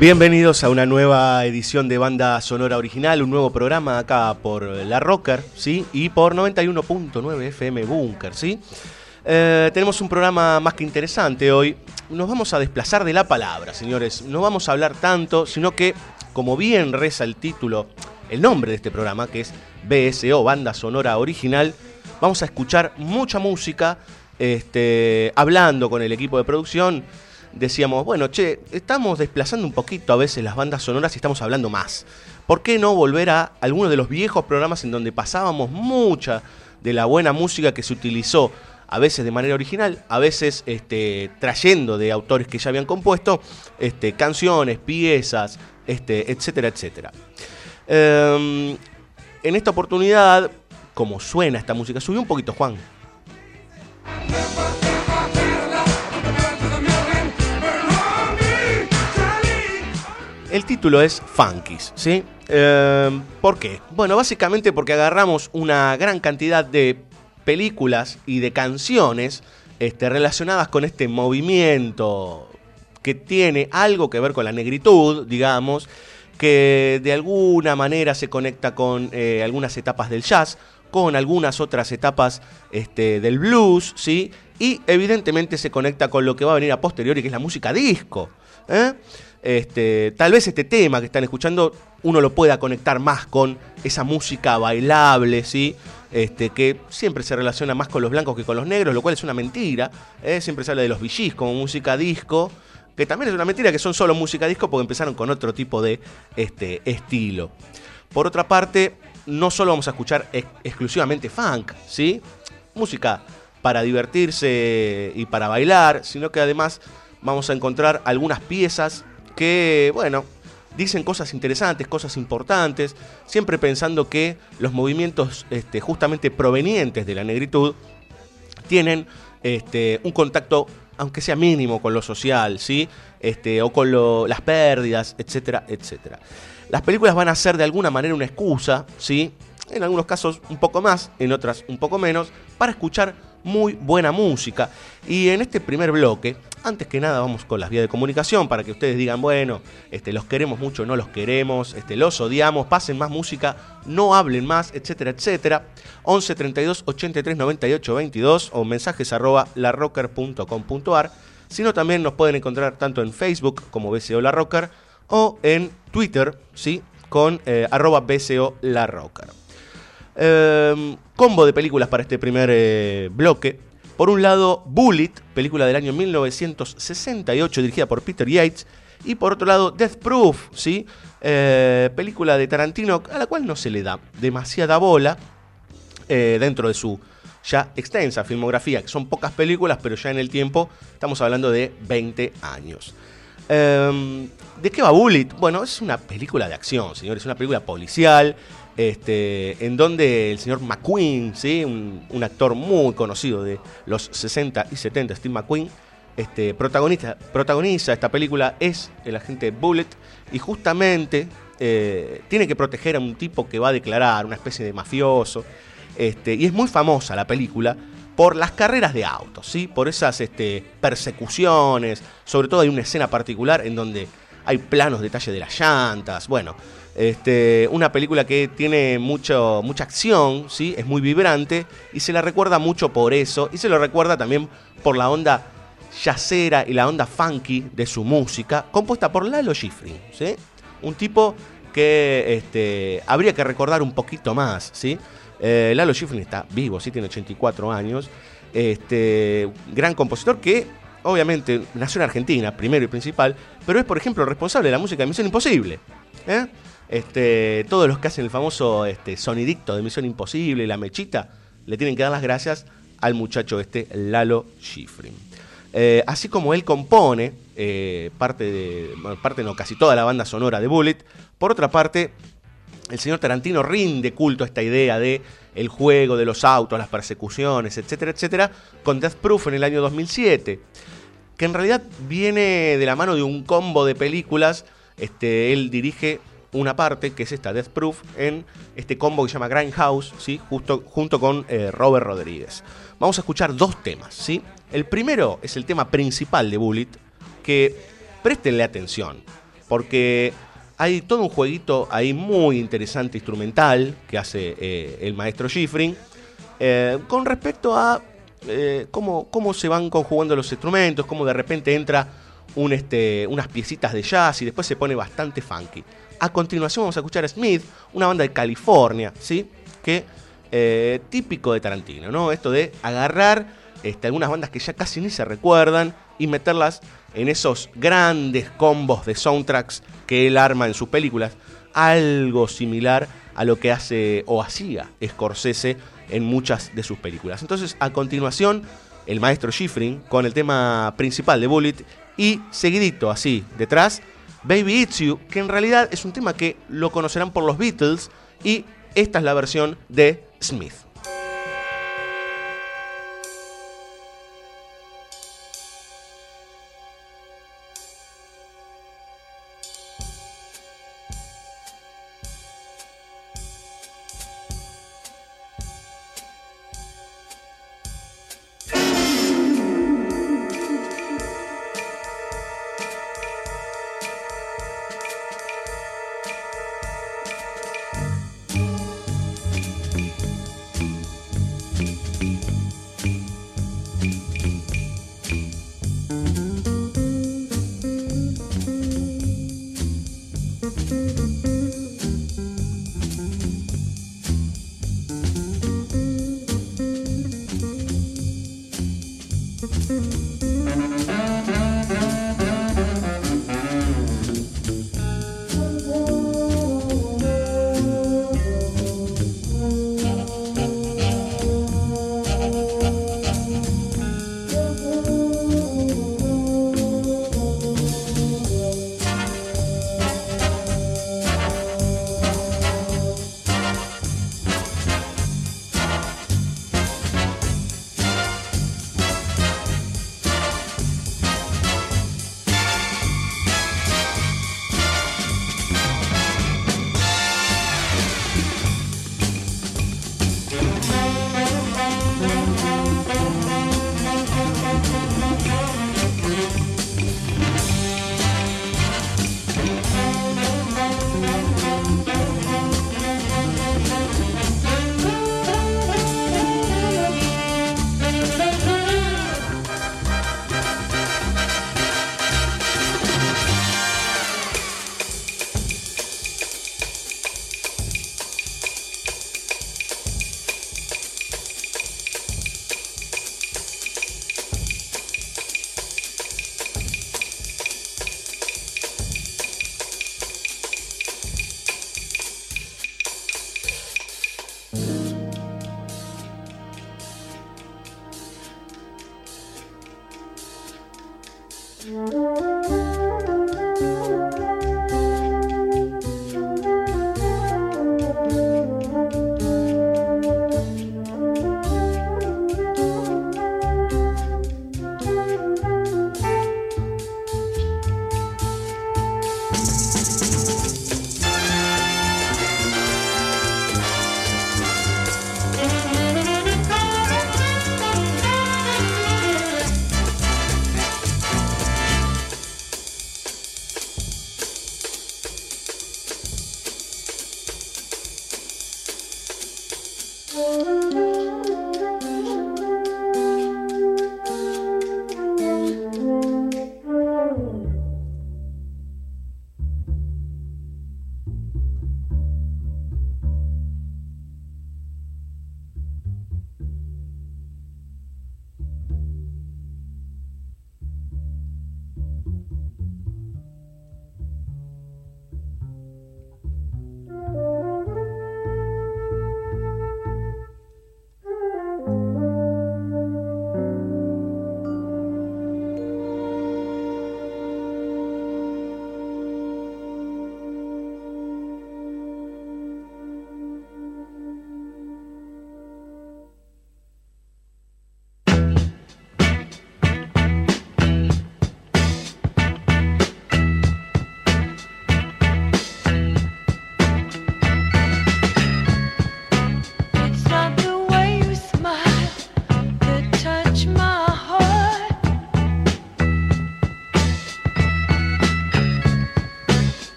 Bienvenidos a una nueva edición de Banda Sonora Original, un nuevo programa acá por La Rocker, ¿sí? Y por 91.9 FM Bunker, ¿sí? Eh, tenemos un programa más que interesante hoy. Nos vamos a desplazar de la palabra, señores. No vamos a hablar tanto, sino que, como bien reza el título, el nombre de este programa, que es BSO, Banda Sonora Original, vamos a escuchar mucha música, este, hablando con el equipo de producción decíamos, bueno, che, estamos desplazando un poquito a veces las bandas sonoras y estamos hablando más. ¿Por qué no volver a algunos de los viejos programas en donde pasábamos mucha de la buena música que se utilizó, a veces de manera original, a veces este, trayendo de autores que ya habían compuesto, este, canciones, piezas, este, etcétera, etcétera. Em, en esta oportunidad, como suena esta música, subió un poquito Juan. El título es Funkies, ¿sí? Eh, ¿Por qué? Bueno, básicamente porque agarramos una gran cantidad de películas y de canciones este, relacionadas con este movimiento que tiene algo que ver con la negritud, digamos, que de alguna manera se conecta con eh, algunas etapas del jazz, con algunas otras etapas este, del blues, ¿sí? Y evidentemente se conecta con lo que va a venir a posteriori, que es la música disco. ¿eh? Este, tal vez este tema que están escuchando uno lo pueda conectar más con esa música bailable, ¿sí? Este, que siempre se relaciona más con los blancos que con los negros, lo cual es una mentira. ¿eh? Siempre se habla de los VGs como música disco, que también es una mentira que son solo música disco porque empezaron con otro tipo de este, estilo. Por otra parte, no solo vamos a escuchar ex exclusivamente funk, ¿sí? Música para divertirse y para bailar, sino que además vamos a encontrar algunas piezas que, bueno, dicen cosas interesantes, cosas importantes, siempre pensando que los movimientos este, justamente provenientes de la negritud tienen este, un contacto, aunque sea mínimo, con lo social, ¿sí? Este, o con lo, las pérdidas, etcétera, etcétera. Las películas van a ser de alguna manera una excusa, ¿sí? En algunos casos un poco más, en otras un poco menos, para escuchar muy buena música. Y en este primer bloque, antes que nada vamos con las vías de comunicación para que ustedes digan, bueno, este, los queremos mucho, no los queremos, este, los odiamos, pasen más música, no hablen más, etcétera, etcétera. 11 32 83 98 22 o mensajes arroba larrocker.com.ar. Sino también nos pueden encontrar tanto en Facebook como BCO La Rocker o en Twitter, ¿sí? Con eh, arroba BCO La Rocker. Eh, combo de películas para este primer eh, bloque. Por un lado, Bullet, película del año 1968 dirigida por Peter Yates. Y por otro lado, Death Proof, ¿sí? Eh, película de Tarantino a la cual no se le da demasiada bola eh, dentro de su ya extensa filmografía, que son pocas películas, pero ya en el tiempo estamos hablando de 20 años. Eh, ¿De qué va Bullet? Bueno, es una película de acción, señores, es una película policial, este, en donde el señor McQueen, ¿sí? un, actor muy conocido de los 60 y 70, Steve McQueen, este, protagonista, protagoniza esta película, es el agente Bullet, y justamente eh, tiene que proteger a un tipo que va a declarar, una especie de mafioso, este, y es muy famosa la película por las carreras de autos, ¿sí? por esas este, persecuciones, sobre todo hay una escena particular en donde hay planos detalle de las llantas, bueno, este, una película que tiene mucho, mucha acción, ¿sí? es muy vibrante y se la recuerda mucho por eso y se lo recuerda también por la onda yacera y la onda funky de su música, compuesta por Lalo Schifrin, ¿sí? un tipo que este, habría que recordar un poquito más. ¿sí? Eh, Lalo Schifrin está vivo, ¿sí? tiene 84 años, este, gran compositor que obviamente nació en Argentina, primero y principal, pero es por ejemplo responsable de la música de Misión Imposible. ¿eh? Este, todos los que hacen el famoso este, sonidicto de Misión Imposible la mechita, le tienen que dar las gracias al muchacho este, Lalo Schifrin. Eh, así como él compone eh, parte de, parte no, casi toda la banda sonora de Bullet, por otra parte, el señor Tarantino rinde culto a esta idea de el juego de los autos, las persecuciones, etcétera, etcétera, con Death Proof en el año 2007, que en realidad viene de la mano de un combo de películas. Este, él dirige una parte, que es esta Death Proof, en este combo que se llama Grindhouse, ¿sí? Justo, junto con eh, Robert Rodríguez. Vamos a escuchar dos temas. ¿sí? El primero es el tema principal de Bullet, que préstenle atención, porque hay todo un jueguito ahí muy interesante instrumental que hace eh, el maestro Schifrin eh, con respecto a cómo, cómo se van conjugando los instrumentos, cómo de repente entra este, unas piecitas de jazz y después se pone bastante funky. A continuación vamos a escuchar a Smith, una banda de California, ¿sí? Que eh, típico de Tarantino, ¿no? Esto de agarrar este, algunas bandas que ya casi ni se recuerdan y meterlas en esos grandes combos de soundtracks que él arma en sus películas. Algo similar a lo que hace o hacía Scorsese en muchas de sus películas. Entonces, a continuación, el maestro Schifrin con el tema principal de Bullet y seguidito así detrás Baby It's You, que en realidad es un tema que lo conocerán por los Beatles y esta es la versión de Smith. It's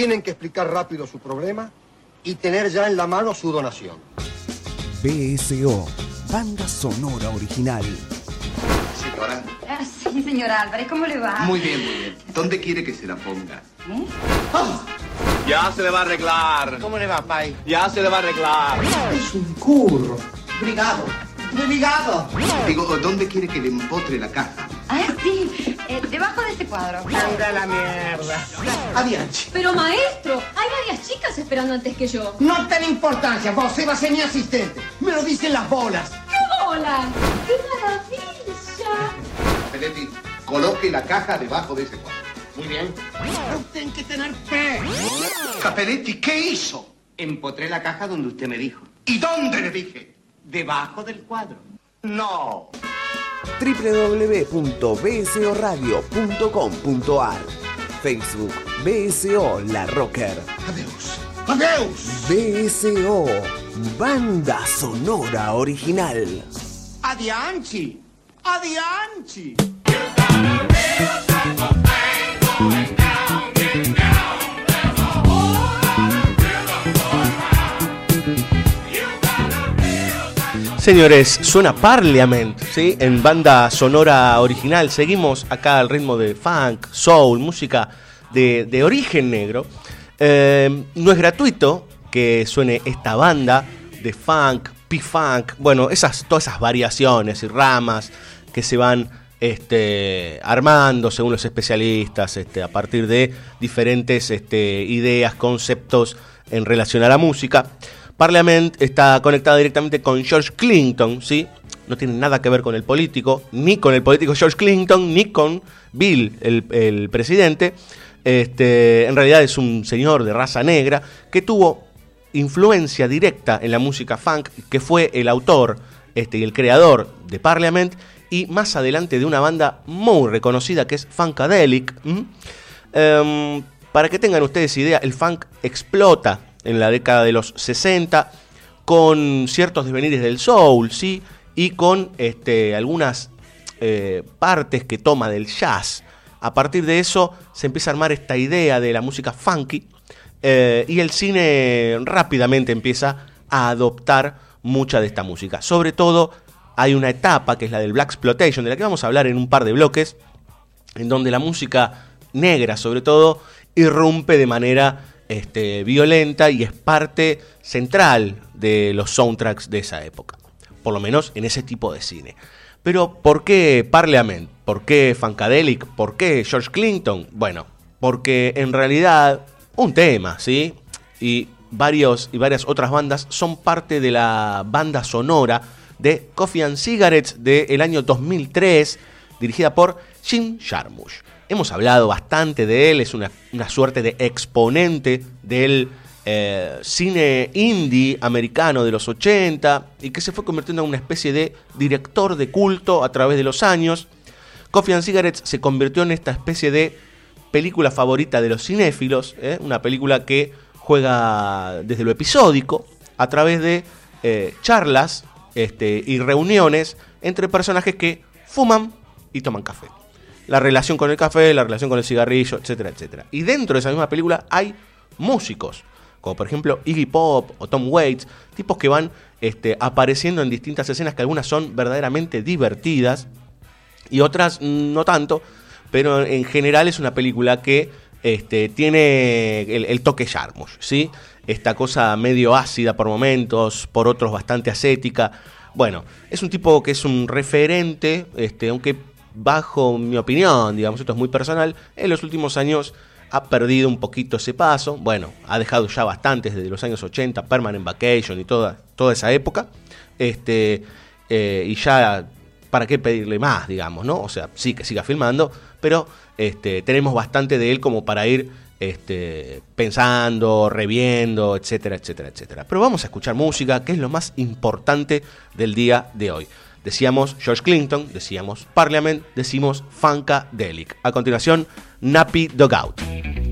tienen que explicar rápido su problema y tener ya en la mano su donación. BSO, banda sonora original. Señora, Ah, sí, señor Álvarez, ¿cómo le va? muy bien, muy bien. ¿Dónde quiere que se la ponga? ¿Eh? Ya se le va a arreglar. ¿Cómo le va, Pai? Ya se le va a arreglar. Es un curro. Brigado. Brigado. Digo, ¿dónde quiere que le empotre la caja? Cuadro. Anda la mierda. Adiante. Pero maestro, hay varias chicas esperando antes que yo. No ten importancia, vos va a ser mi asistente. Me lo dicen las bolas. ¡Qué bola! ¡Qué maravilla! Penetti, coloque la caja debajo de ese cuadro. Muy bien. Tienen que tener fe. Caperetti, ¿qué hizo? Empotré la caja donde usted me dijo. ¿Y dónde le dije? Debajo del cuadro. No. www.bsoradio.com.ar Facebook BSO La Rocker. Adeus. Adeus. BSO Banda Sonora Original. Adianchi. Adianchi. Señores, suena Parliament, ¿sí? En banda sonora original. Seguimos acá al ritmo de funk, soul, música de, de origen negro. Eh, no es gratuito que suene esta banda de funk, P-funk, bueno, esas, todas esas variaciones y ramas que se van este, armando según los especialistas este, a partir de diferentes este, ideas, conceptos en relación a la música. Parliament está conectado directamente con George Clinton, ¿sí? No tiene nada que ver con el político, ni con el político George Clinton, ni con Bill, el, presidente. Este, en realidad es un señor de raza negra que tuvo influencia directa en la música funk, que fue el autor este, y el creador de Parliament y más adelante de una banda muy reconocida que es Funkadelic. Em, para que tengan ustedes idea, el funk explota en la década de los 60 con ciertos devenires del soul, ¿sí? Y con este, algunas eh, partes que toma del jazz. A partir de eso se empieza a armar esta idea de la música funky eh, y el cine rápidamente empieza a adoptar mucha de esta música. Sobre todo hay una etapa que es la del Black Exploitation, de la que vamos a hablar en un par de bloques, en donde la música negra sobre todo irrumpe de manera este, violenta y es parte central de los soundtracks de esa época. Por lo menos en ese tipo de cine. Pero ¿por qué Parliament? ¿Por qué Funkadelic? ¿Por qué George Clinton? Bueno, porque en realidad un tema, ¿sí? Y, varios, y varias otras bandas son parte de la banda sonora de Coffee and Cigarettes del año 2003, dirigida por Jim Jarmusch. Hemos hablado bastante de él, es una, suerte de exponente del eh, cine indie americano de los 80 y que se fue convirtiendo en una especie de director de culto a través de los años. Coffee and Cigarettes se convirtió en esta especie de película favorita de los cinéfilos, ¿eh? una película que juega desde lo episódico a través de eh, charlas este, y reuniones entre personajes que fuman y toman café. La relación con el café, la relación con el cigarrillo, etcétera, etcétera. Y dentro de esa misma película hay músicos, como por ejemplo Iggy Pop o Tom Waits, tipos que van este, apareciendo en distintas escenas que algunas son verdaderamente divertidas y otras no tanto, pero en general es una película que este, tiene el, el toque Jarmusch, ¿sí? Esta cosa medio ácida por momentos, por otros bastante ascética. Bueno, es un tipo que es un referente, este, aunque bajo mi opinión, digamos, esto es muy personal, en los últimos años ha perdido un poquito ese paso. Bueno, ha dejado ya bastantes desde los años 80, Permanent Vacation y toda, toda esa época. Este, eh, y ya, ¿para qué pedirle más, digamos, no? O sea, sí que siga filmando, pero este, tenemos bastante de él como para ir este, pensando, reviendo, etcétera, etcétera, etcétera. Pero vamos a escuchar música, que es lo más importante del día de hoy. Decíamos George Clinton, decíamos Parliament, decimos Funkadelic. A continuación, Nappy Dogout.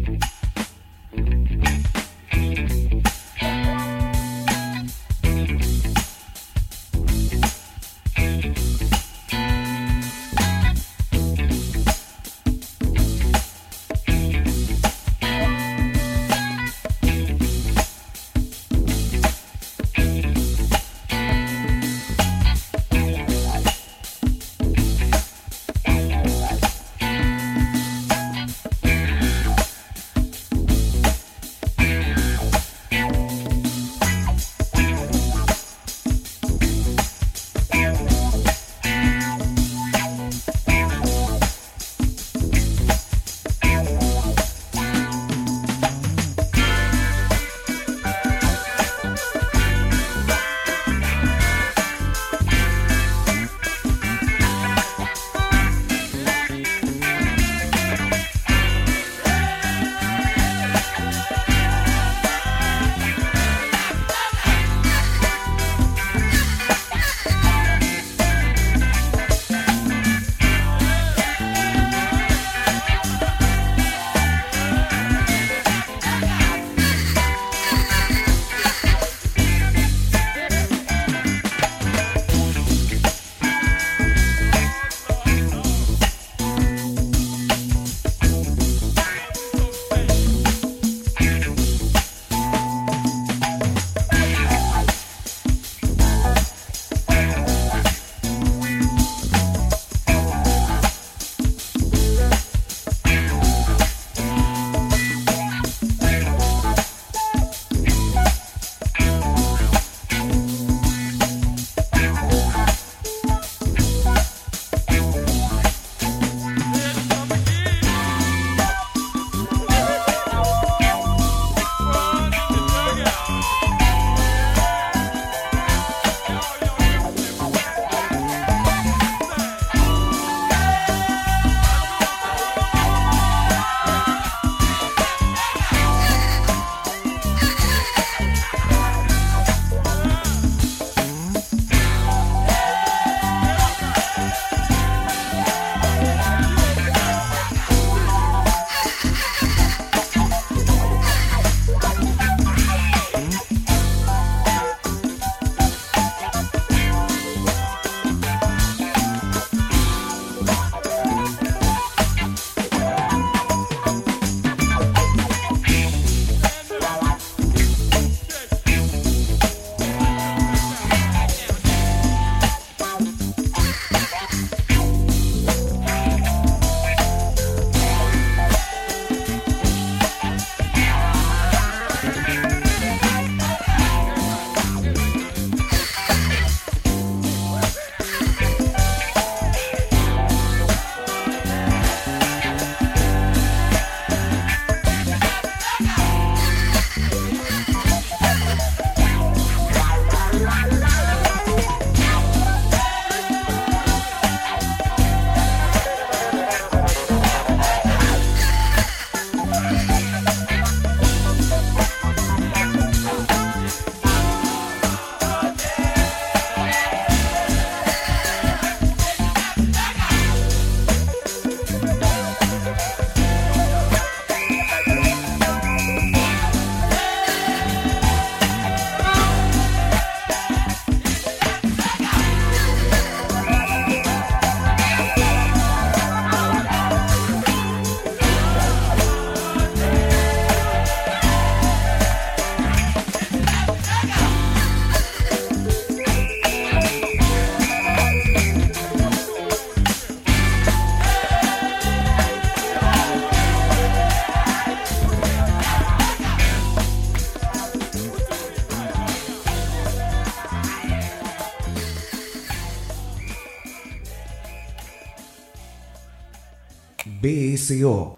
BSO. Banda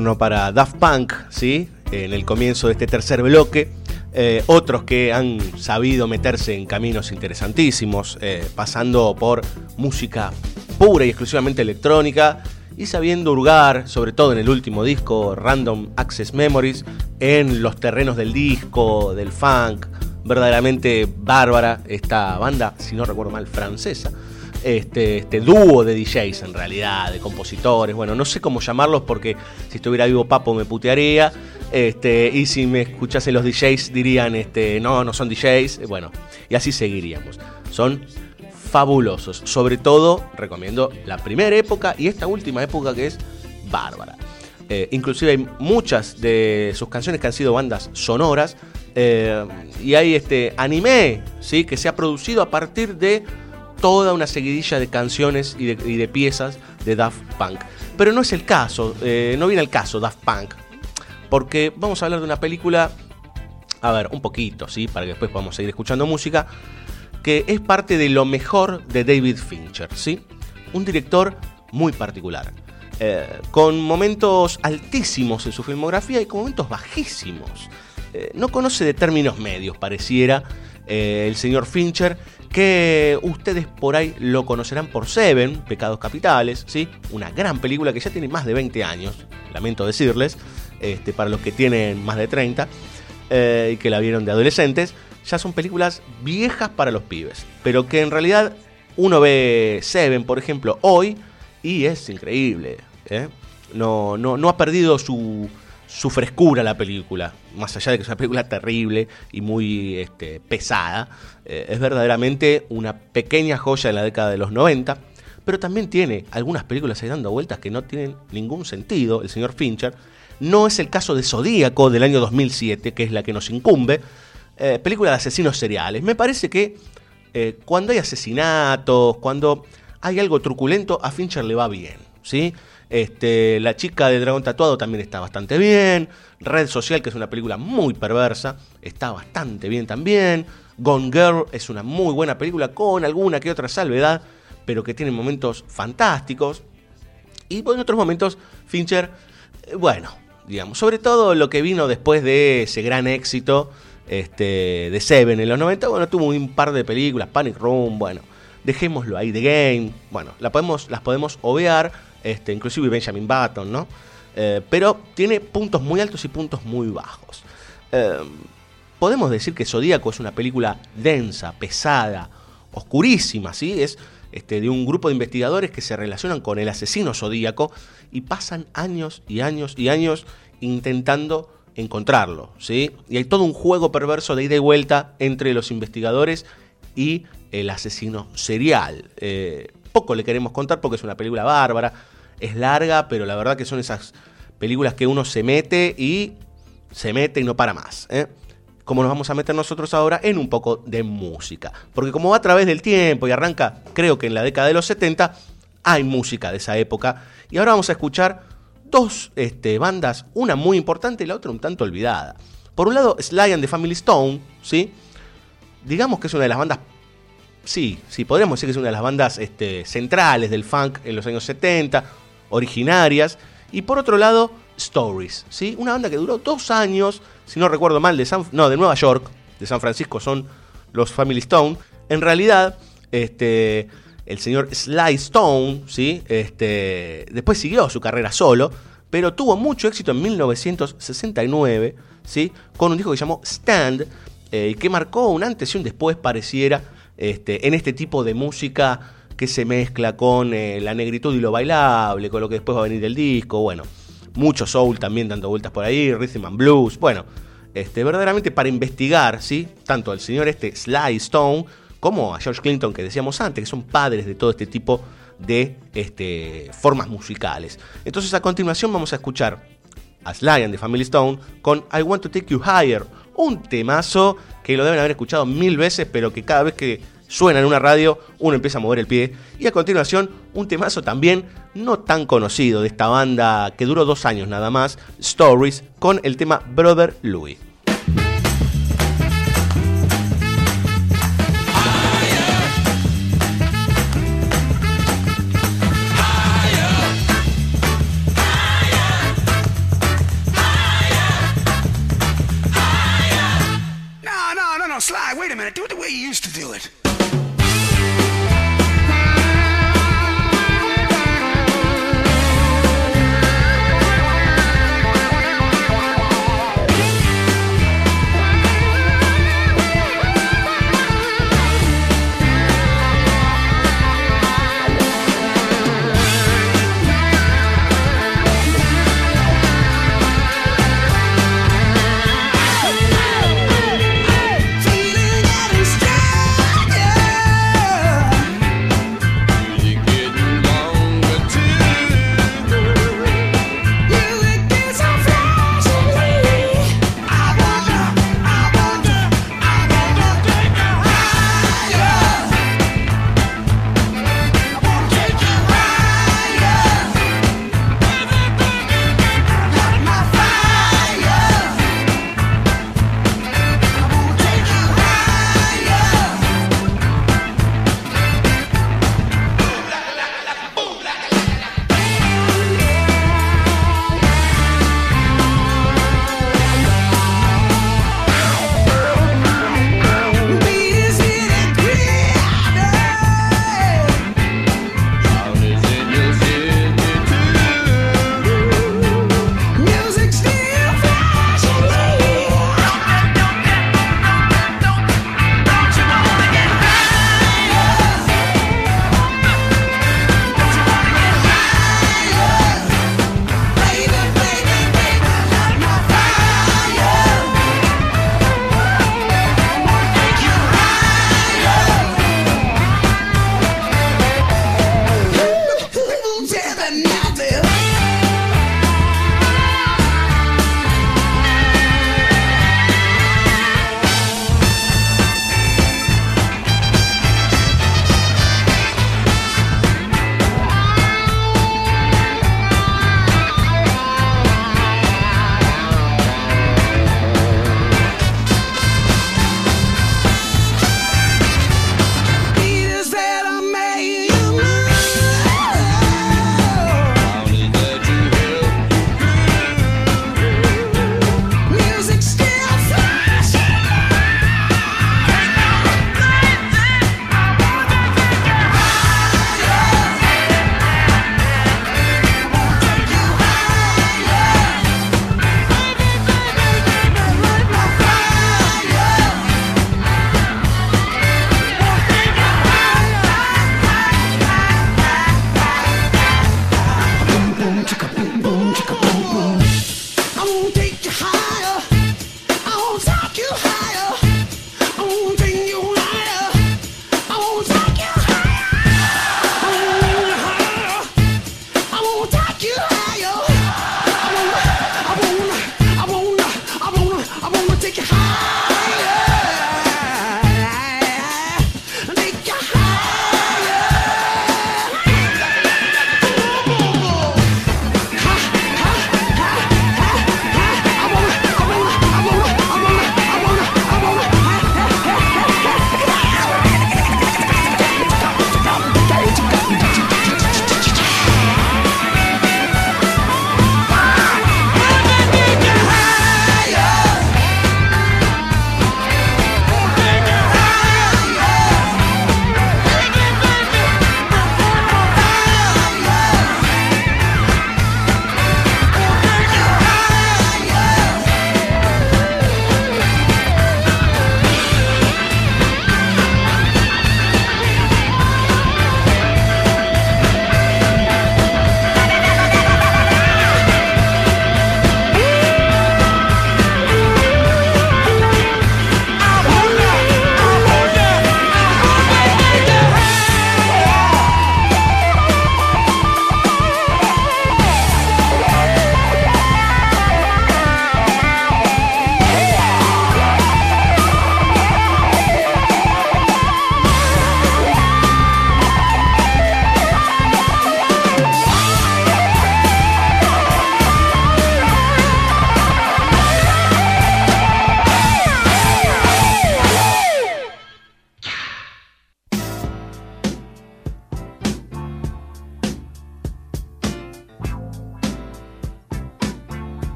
Para Daft Punk, ¿sí? En el comienzo de este tercer bloque. Eh, otros que han sabido meterse en caminos interesantísimos, eh, pasando por música pura y exclusivamente electrónica y sabiendo hurgar, sobre todo en el último disco, Random Access Memories, en los terrenos del disco, del funk. Verdaderamente bárbara esta banda, si no recuerdo mal, francesa este, este dúo de DJs en realidad, de compositores, bueno, no sé cómo llamarlos porque si estuviera vivo Papo me putearía, este, y si me escuchasen los DJs dirían, este, no, no son DJs, bueno, y así seguiríamos. Son fabulosos, sobre todo recomiendo la primera época y esta última época que es bárbara. Eh, inclusive hay muchas de sus canciones que han sido bandas sonoras eh, y hay este anime, ¿sí? que se ha producido a partir de toda una seguidilla de canciones y de, piezas de Daft Punk. Pero no es el caso, eh, no viene el caso Daft Punk, porque vamos a hablar de una película, a ver, un poquito, ¿sí? Para que después podamos seguir escuchando música, que es parte de lo mejor de David Fincher, ¿sí? Un director muy particular. eh, con momentos altísimos en su filmografía y con momentos bajísimos. Eh, no conoce de términos medios, pareciera, eh, el señor Fincher, que ustedes por ahí lo conocerán por Seven, Pecados Capitales, ¿sí? Una gran película que ya tiene más de 20 años, lamento decirles, este, para los que tienen más de 30 eh, y que la vieron de adolescentes, ya son películas viejas para los pibes, pero que en realidad uno ve Seven, por ejemplo, hoy y es increíble. ¿eh? No, no, no ha perdido su, su frescura la película, más allá de que es una película terrible y muy este, pesada, eh, es verdaderamente una pequeña joya de la década de los 90, pero también tiene algunas películas ahí dando vueltas que no tienen ningún sentido, el señor Fincher. No es el caso de Zodíaco del año 2007, que es la que nos incumbe, eh, película de asesinos seriales. Me parece que eh, cuando hay asesinatos, cuando hay algo truculento, a Fincher le va bien, ¿sí? Este, la chica de Dragón Tatuado también está bastante bien. Red Social, que es una película muy perversa, está bastante bien también. Gone Girl es una muy buena película con alguna que otra salvedad, pero que tiene momentos fantásticos. Y en otros momentos, Fincher, eh, bueno, digamos, sobre todo lo que vino después de ese gran éxito este, de Seven en los 90, bueno, tuvo un par de películas, Panic Room, bueno, dejémoslo ahí, The Game, bueno, la podemos, las podemos obviar, este, inclusive Benjamin Button, ¿no? Eh, pero tiene puntos muy altos y puntos muy bajos. Eh, podemos decir que Zodíaco es una película densa, pesada, oscurísima, ¿sí? Es este, de un grupo de investigadores que se relacionan con el asesino Zodíaco y pasan años y años y años intentando encontrarlo, ¿sí? Y hay todo un juego perverso de ida y vuelta entre los investigadores y el asesino serial. Eh, poco le queremos contar porque es una película bárbara, es larga, pero la verdad que son esas películas que uno se mete y se mete y no para más. ¿eh? Como nos vamos a meter nosotros ahora en un poco de música. Porque como va a través del tiempo y arranca, creo que en la década de los 70, hay música de esa época. Y ahora vamos a escuchar dos este, bandas, una muy importante y la otra un tanto olvidada. Por un lado, Sly and the Family Stone, ¿sí? Digamos que es una de las bandas sí, sí, podríamos decir que es una de las bandas este, centrales del funk en los años 70, originarias. Y por otro lado, Stories, ¿sí? Una banda que duró dos años, si no recuerdo mal, de, San, no, de Nueva York, de San Francisco son los Family Stone. En realidad, este, el señor Sly Stone, ¿sí? Este, después siguió su carrera solo, pero tuvo mucho éxito en 1969, ¿sí? Con un disco que llamó Stand, eh, que marcó un antes y un después, pareciera, este, en este tipo de música que se mezcla con eh, la negritud y lo bailable, con lo que después va a venir del disco, bueno, mucho soul también dando vueltas por ahí, rhythm and blues, bueno, este, verdaderamente para investigar, ¿sí? Tanto al señor este Sly Stone como a George Clinton que decíamos antes, que son padres de todo este tipo de este, formas musicales. Entonces a continuación vamos a escuchar a Sly and the Family Stone con I Want to Take You Higher, un temazo que lo deben haber escuchado mil veces, pero que cada vez que suena en una radio uno empieza a mover el pie. Y a continuación un temazo también no tan conocido de esta banda que duró dos años nada más, Stories, con el tema Brother Louis.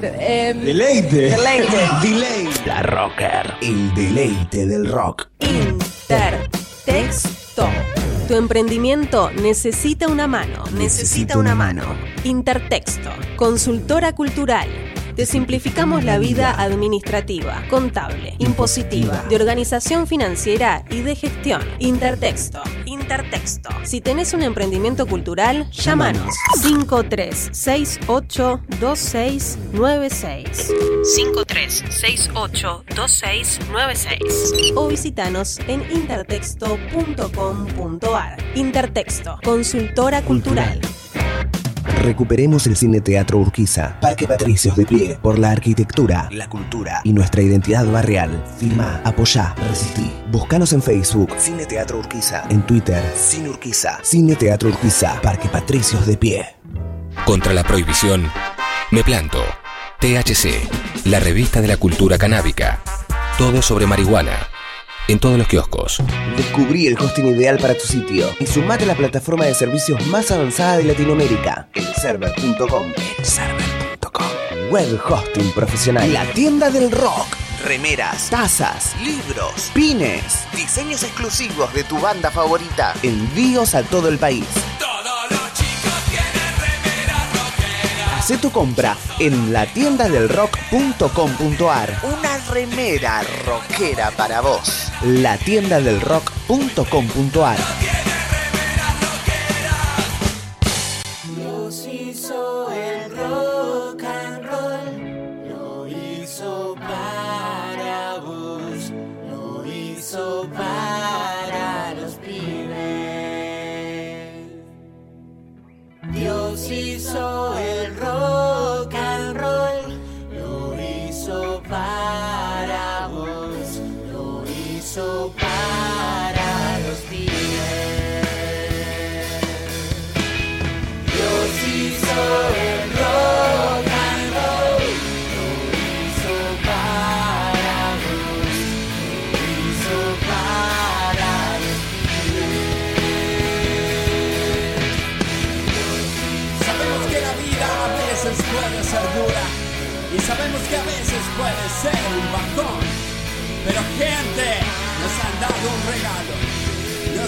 Deleite. Eh, Deleite. Deleite. Delay. La Rocker. El deleite del rock. Intertexto. Tu emprendimiento necesita una mano. Necesita una mano. Intertexto. Consultora cultural. Te simplificamos la vida administrativa, contable, impositiva, de organización financiera y de gestión. Intertexto. Intertexto. Si tenés un emprendimiento cultural, llámanos 53682696. 53682696 o visitanos en intertexto.com.ar. Intertexto, consultora cultural. Recuperemos el Cine Teatro Urquiza. Parque Patricios de pie. Por la arquitectura, la cultura y nuestra identidad barrial. Firma, apoyá, resistí. Búscanos en Facebook. Cine Teatro Urquiza. En Twitter. Cine Urquiza. Cine Teatro Urquiza. Parque Patricios de pie. Contra la prohibición, me planto. THC, la revista de la cultura canábica. Todo sobre marihuana. En todos los kioscos. Descubrí el hosting ideal para tu sitio y sumate a la plataforma de servicios más avanzada de Latinoamérica, elserver.com. Elserver.com. Web hosting profesional. La tienda del rock. Remeras, tazas, libros, pines, diseños exclusivos de tu banda favorita. Envíos a todo el país. Hacé tu compra en latiendadelrock.com.ar. Una remera rockera para vos. Latiendadelrock.com.ar. Dios hizo el rock and roll, lo hizo para vos, lo hizo para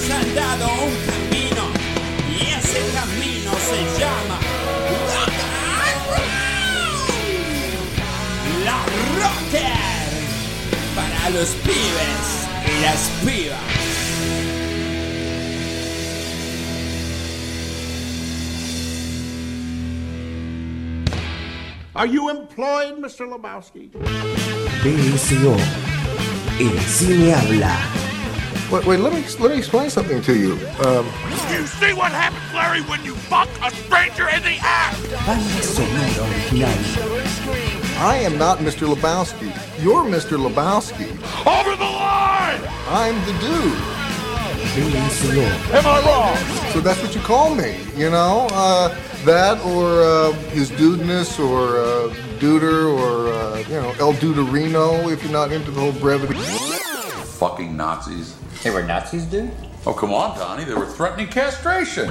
nos han dado un camino y ese camino se llama rock and roll. La Rocker para los pibes y las pibas. Are you employed, Mr. Lebowski? BSO. El cine habla. Wait, wait, let me let me explain something to you. Um, You see what happens, Larry, when you fuck a stranger in the ass? Banda sonora original. I am not Mr. Lebowski. You're Mr. Lebowski. Over the line! I'm the dude. Am I wrong? So that's what you call me, you know? Uh, that or uh, his dudeness or uh, duder or, uh, you know, El Duderino if you're not into the whole brevity. Fucking Nazis. They were Nazis, dude? Oh, come on, Donnie. They were threatening castration.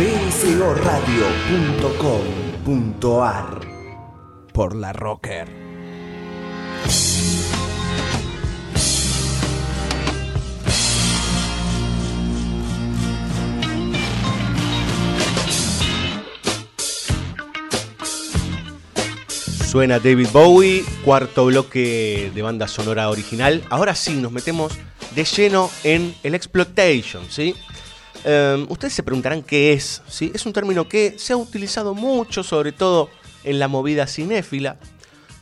bsoradio.com.ar Por la Rocker. Suena David Bowie, cuarto bloque de banda sonora original. Ahora sí, nos metemos de lleno en el exploitation, ¿sí? Eh, ustedes se preguntarán qué es, ¿sí? Es un término que se ha utilizado mucho, sobre todo en la movida cinéfila.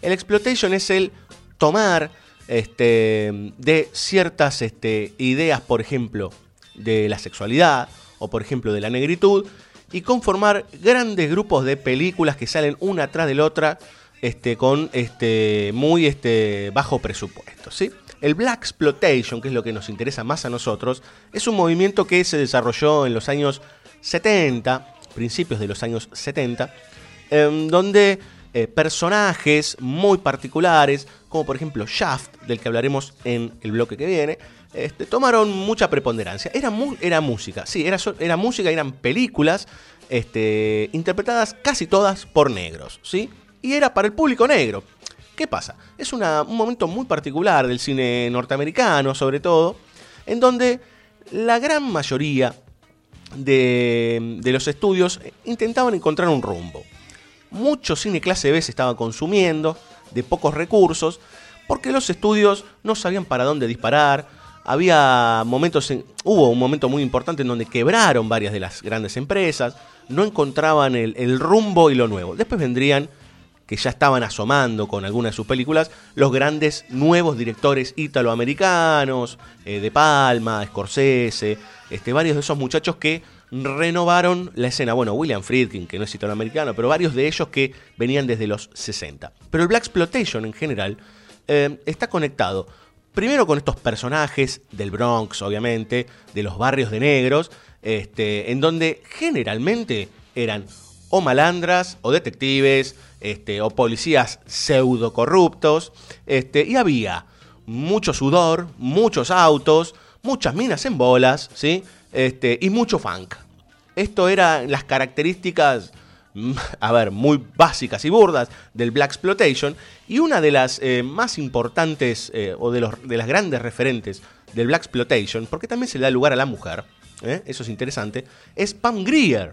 El exploitation es el tomar este, de ciertas este, ideas, por ejemplo, de la sexualidad o, por ejemplo, de la negritud y conformar grandes grupos de películas que salen una tras de la otra este, con este, muy este, bajo presupuesto. ¿sí? El Black Exploitation, que es lo que nos interesa más a nosotros, es un movimiento que se desarrolló en los años 70, principios de los años 70, en donde eh, personajes muy particulares, como por ejemplo Shaft, del que hablaremos en el bloque que viene, este, tomaron mucha preponderancia. Era, era música, sí, era, era música, eran películas este, interpretadas casi todas por negros, ¿sí? Y era para el público negro. ¿Qué pasa? Es una- un momento muy particular del cine norteamericano, sobre todo, en donde la gran mayoría de, de los estudios intentaban encontrar un rumbo. Mucho cine clase B se estaba consumiendo, de pocos recursos, porque los estudios no sabían para dónde disparar. Había momentos, en- hubo un momento muy importante en donde quebraron varias de las grandes empresas, no encontraban el, el rumbo y lo nuevo. Después vendrían, que ya estaban asomando con algunas de sus películas, los grandes nuevos directores italoamericanos, eh, De Palma, Scorsese, este, varios de esos muchachos que renovaron la escena. Bueno, William Friedkin, que no es italoamericano, pero varios de ellos que venían desde los 60. Pero el Black Exploitation en general eh, está conectado primero con estos personajes del Bronx, obviamente, de los barrios de negros, este, en donde generalmente eran o malandras, o detectives, este, o policías pseudo corruptos, este, y había mucho sudor, muchos autos, muchas minas en bolas, ¿sí? Este, y mucho funk. Esto eran las características, mm, a ver, muy básicas y burdas del Black Exploitation. Y una de las eh, más importantes, eh, o de, los, de las grandes referentes del Black Exploitation, porque también se le da lugar a la mujer, ¿eh? eso es interesante, es Pam Grier.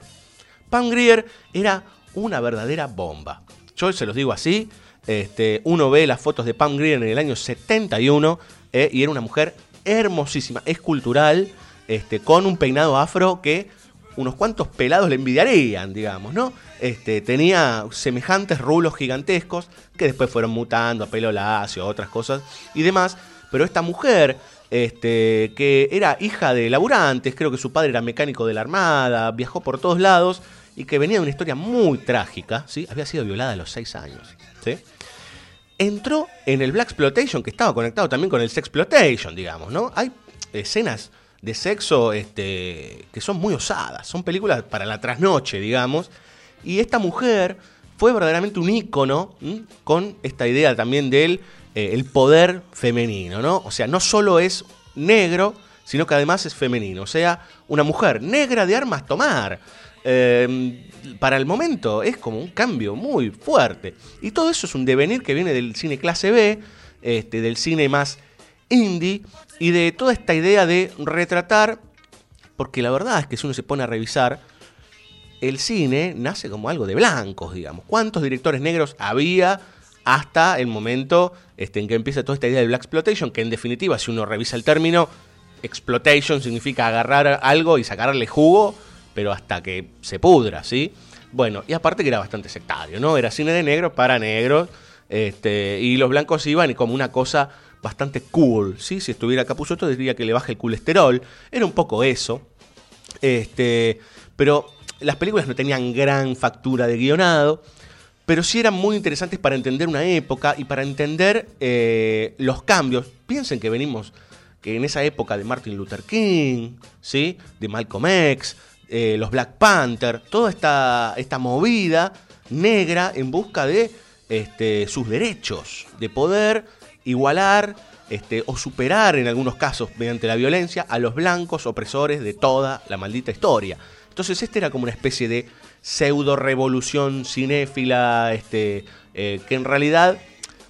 Pam Grier era una verdadera bomba. Yo se los digo así. Este, uno ve las fotos de Pam Grier en el año 71 eh, y era una mujer hermosísima, escultural, este, con un peinado afro que unos cuantos pelados le envidiarían, digamos, ¿no? Este, tenía semejantes rulos gigantescos que después fueron mutando a pelo lacio, otras cosas y demás. Pero esta mujer, este, que era hija de laburantes, creo que su padre era mecánico de la armada, viajó por todos lados y que venía de una historia muy trágica, ¿sí? Había sido violada a los seis años, ¿sí? Entró en el Black Exploitation, que estaba conectado también con el Sexploitation, digamos, ¿no? Hay escenas de sexo este, que son muy osadas, son películas para la trasnoche, digamos, y esta mujer fue verdaderamente un ícono con esta idea también del eh, el poder femenino, ¿no? O sea, no solo es negro, sino que además es femenino, o sea, una mujer negra de armas tomar. Eh, para el momento es como un cambio muy fuerte. Y todo eso es un devenir que viene del cine clase B, este, del cine más indie y de toda esta idea de retratar, porque la verdad es que si uno se pone a revisar, el cine nace como algo de blancos, digamos. ¿Cuántos directores negros había hasta el momento este, en que empieza toda esta idea de Black Exploitation? Que en definitiva, si uno revisa el término, exploitation significa agarrar algo y sacarle jugo, pero hasta que se pudra, ¿sí? Bueno, y aparte que era bastante sectario, ¿no? Era cine de negros para negros, este, y los blancos iban como una cosa bastante cool, ¿sí? Si estuviera Capusotto diría que le baja el colesterol, era un poco eso, este, pero las películas no tenían gran factura de guionado, pero sí eran muy interesantes para entender una época y para entender eh, los cambios. Piensen que venimos que en esa época de Martin Luther King, ¿sí? de Malcolm X, eh, los Black Panther, toda esta, esta movida negra en busca de este, sus derechos, de poder igualar este, o superar en algunos casos mediante la violencia a los blancos opresores de toda la maldita historia. Entonces este era como una especie de pseudo revolución cinéfila este, eh, que en realidad,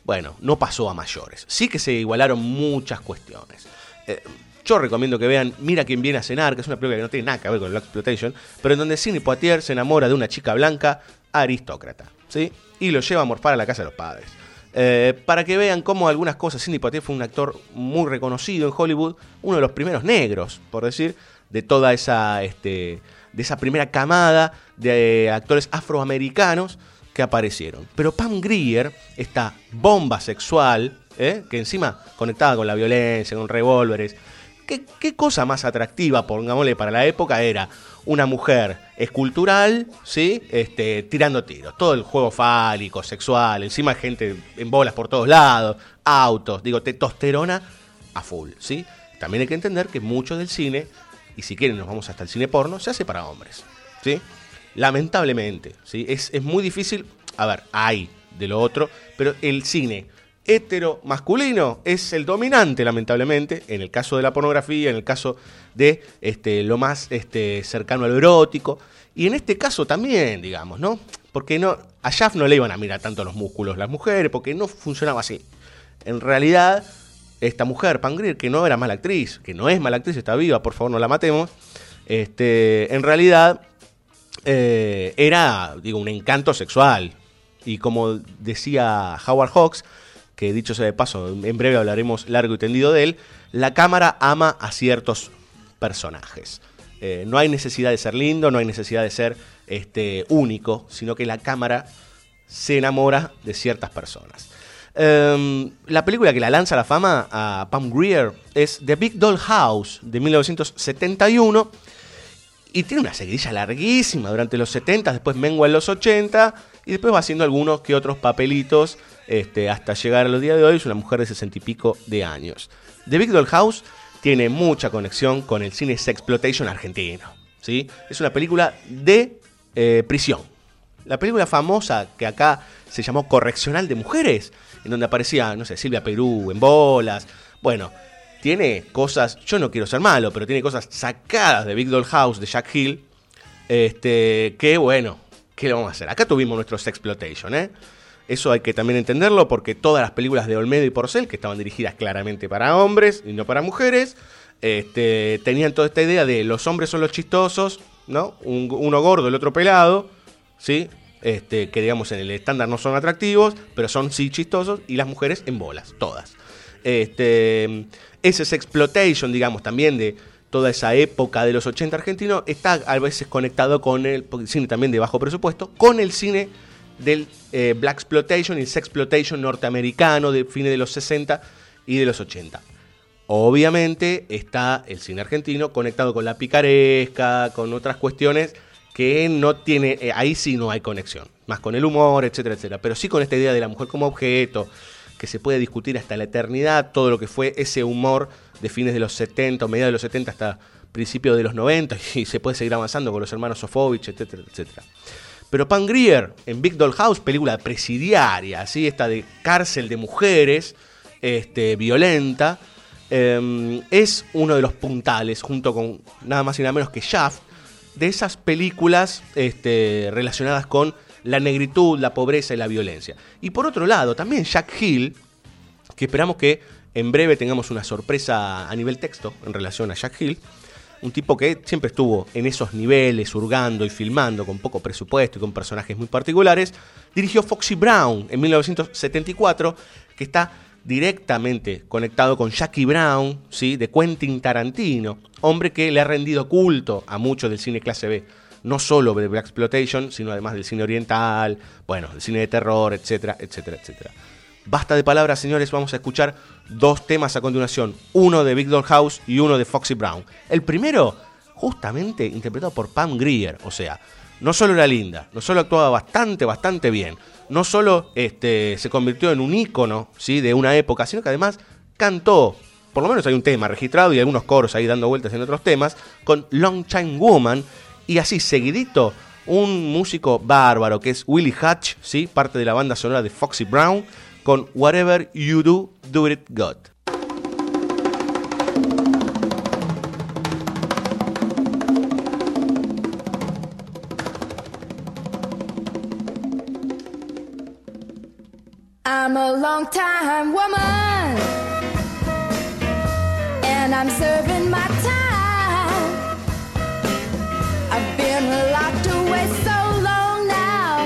bueno, no pasó a mayores. Sí que se igualaron muchas cuestiones. Eh, yo recomiendo que vean Mira quién viene a cenar, que es una película que no tiene nada que ver con Black Exploitation, pero en donde Sidney Poitier se enamora de una chica blanca aristócrata, ¿sí? Y lo lleva a morfar a la casa de los padres. Eh, para que vean cómo algunas cosas, Sidney Poitier fue un actor muy reconocido en Hollywood, uno de los primeros negros, por decir, de toda esa, este, de esa primera camada de eh, actores afroamericanos que aparecieron. Pero Pam Grier, esta bomba sexual, ¿eh? que encima conectada con la violencia, con revólveres, ¿qué, qué cosa más atractiva, pongámosle, para la época era una mujer escultural, ¿sí? Este, tirando tiros. Todo el juego fálico, sexual, encima gente en bolas por todos lados, autos, digo, testosterona a full, ¿sí? También hay que entender que mucho del cine, y si quieren nos vamos hasta el cine porno, se hace para hombres, ¿sí? Lamentablemente, ¿sí? Es, es muy difícil, a ver, hay de lo otro, pero el cine hetero masculino es el dominante, lamentablemente, en el caso de la pornografía, en el caso de este, lo más este, cercano a lo erótico, y en este caso también, digamos, ¿no? Porque no, a Shaft no le iban a mirar tanto los músculos las mujeres, porque no funcionaba así. En realidad, esta mujer, Pangrier, que no era mala actriz, que no es mala actriz, está viva, por favor no la matemos, este, en realidad eh, era, digo, un encanto sexual. Y como decía Howard Hawks, que dicho sea de paso, en breve hablaremos largo y tendido de él, la cámara ama a ciertos personajes. Eh, no hay necesidad de ser lindo, no hay necesidad de ser este, único, sino que la cámara se enamora de ciertas personas. Em, la película que la lanza a la fama a Pam Grier es The Big Doll House de 1971 y tiene una seguidilla larguísima durante los 70, después mengua en los 80 y después va haciendo algunos que otros papelitos este, hasta llegar a los días de hoy. Es una mujer de 60 y pico de años. The Big Doll House tiene mucha conexión con el cine sexploitation argentino. ¿sí? Es una película de eh, prisión. La película famosa que acá se llamó Correccional de Mujeres, en donde aparecía, no sé, Silvia Perú en bolas. Bueno, tiene cosas, yo no quiero ser malo, pero tiene cosas sacadas de Big Doll House de Jack Hill, este, que bueno, ¿qué le vamos a hacer? Acá tuvimos nuestro sexploitation, ¿eh? Eso hay que también entenderlo porque todas las películas de Olmedo y Porcel, que estaban dirigidas claramente para hombres y no para mujeres, este, tenían toda esta idea de los hombres son los chistosos, ¿no? Un- uno gordo, el otro pelado, ¿sí? Este, que digamos en el estándar no son atractivos, pero son sí chistosos, y las mujeres en bolas, todas. Este, ese sexploitation, digamos, también de toda esa época de los 80 argentinos, está a veces conectado con el cine también de bajo presupuesto, con el cine del eh, Black Exploitation y el Sexploitation norteamericano de fines de los 60 y de los 80. Obviamente está el cine argentino conectado con la picaresca, con otras cuestiones que no tiene, eh, ahí sí no hay conexión, más con el humor, etcétera, etcétera, pero sí con esta idea de la mujer como objeto, que se puede discutir hasta la eternidad, todo lo que fue ese humor de fines de los 70, o mediados de los 70 hasta principios de los 90, y se puede seguir avanzando con los hermanos Sofovich, etcétera, etcétera. Pero Pan Grier en Big Doll House, película presidiaria, ¿sí? esta de cárcel de mujeres, este, violenta, eh, es uno de los puntales, junto con nada más y nada menos que Shaft, de esas películas este, relacionadas con la negritud, la pobreza y la violencia. Y por otro lado, también Jack Hill, que esperamos que en breve tengamos una sorpresa a nivel texto en relación a Jack Hill, un tipo que siempre estuvo en esos niveles, hurgando y filmando con poco presupuesto y con personajes muy particulares, dirigió Foxy Brown en 1974, que está directamente conectado con Jackie Brown, ¿sí? de Quentin Tarantino, hombre que le ha rendido culto a mucho del cine clase B, no solo de Black Exploitation, sino además del cine oriental, bueno, del cine de terror, etcétera, etcétera, etcétera. Basta de palabras, señores, vamos a escuchar dos temas a continuación, uno de Big Doll House y uno de Foxy Brown. El primero, justamente interpretado por Pam Grier, o sea, no solo era linda, no solo actuaba bastante, bastante bien, no solo este, se convirtió en un ícono ¿sí? de una época, sino que además cantó por lo menos hay un tema registrado y algunos coros ahí dando vueltas en otros temas, con Long Time Woman, y así seguidito, un músico bárbaro que es Willie Hutch, ¿sí? parte de la banda sonora de Foxy Brown, con Whatever You Do, Do It God. I'm a long time woman, and I'm serving my time. I've been locked away so long now,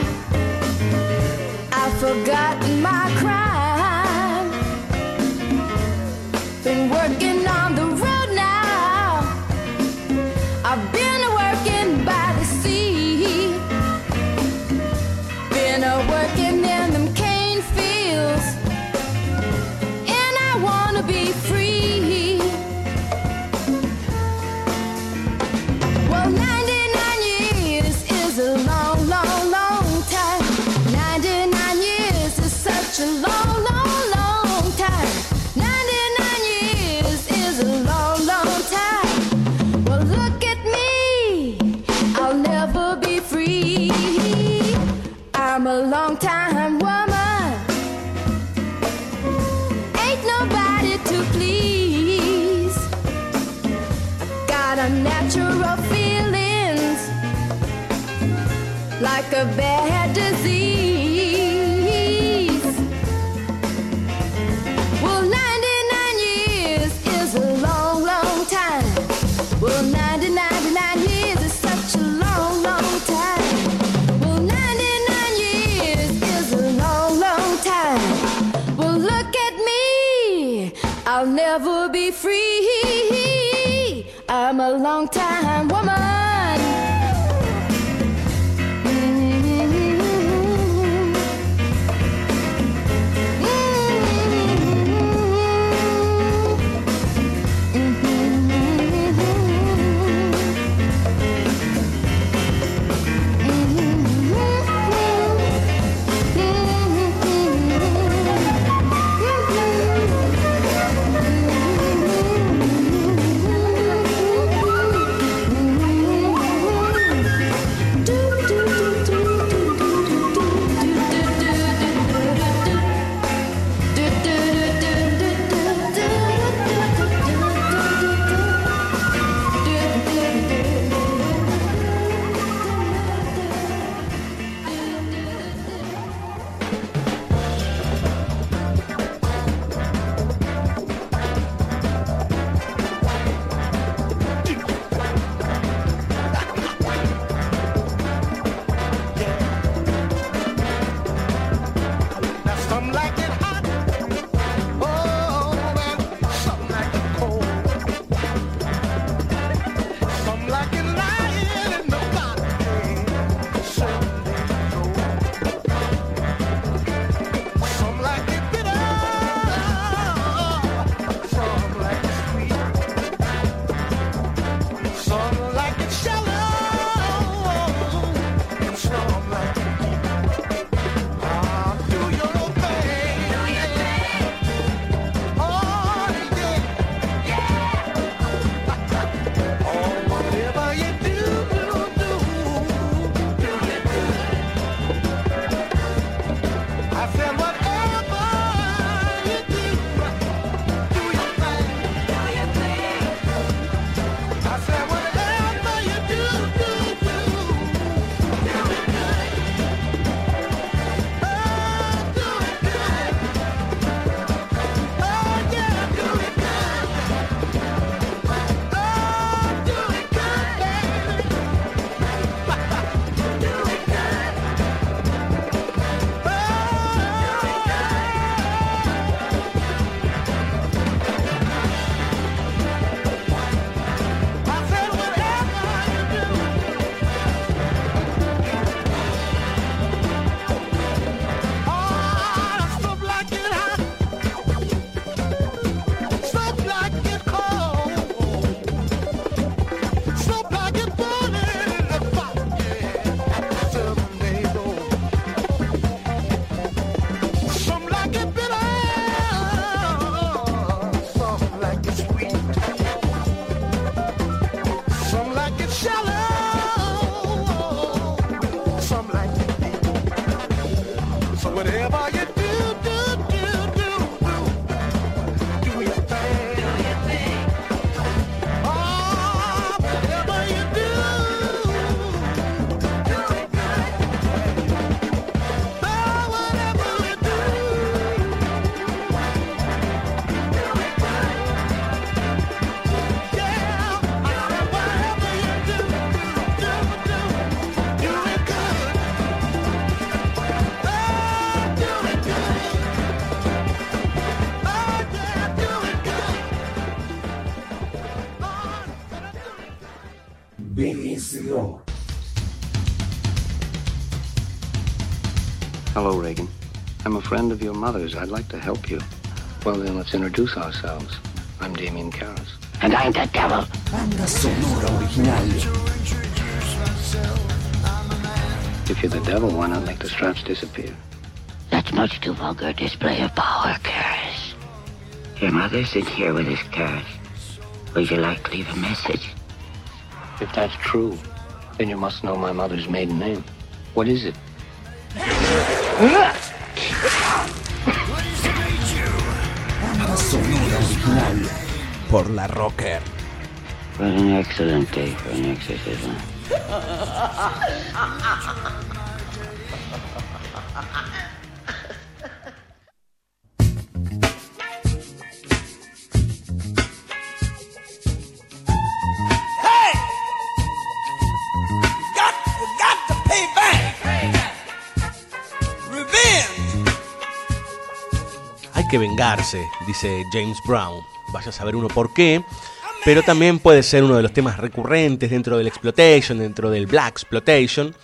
I've forgotten friend of your mother's. I'd like to help you. Well, then let's introduce ourselves. I'm Damien Karras. And I'm the devil. Banda sonora original. If you're the devil, why not make the straps disappear? That's much too vulgar display of power, Karis. Your mother's in here with us, Karis. Would you like to leave a message? If that's true, then you must know my mother's maiden name. What is it? Por la Rocker. What an excellent day for an que vengarse, dice James Brown. Vaya a saber uno por qué. Pero también puede ser uno de los temas recurrentes dentro del exploitation, dentro del black exploitation.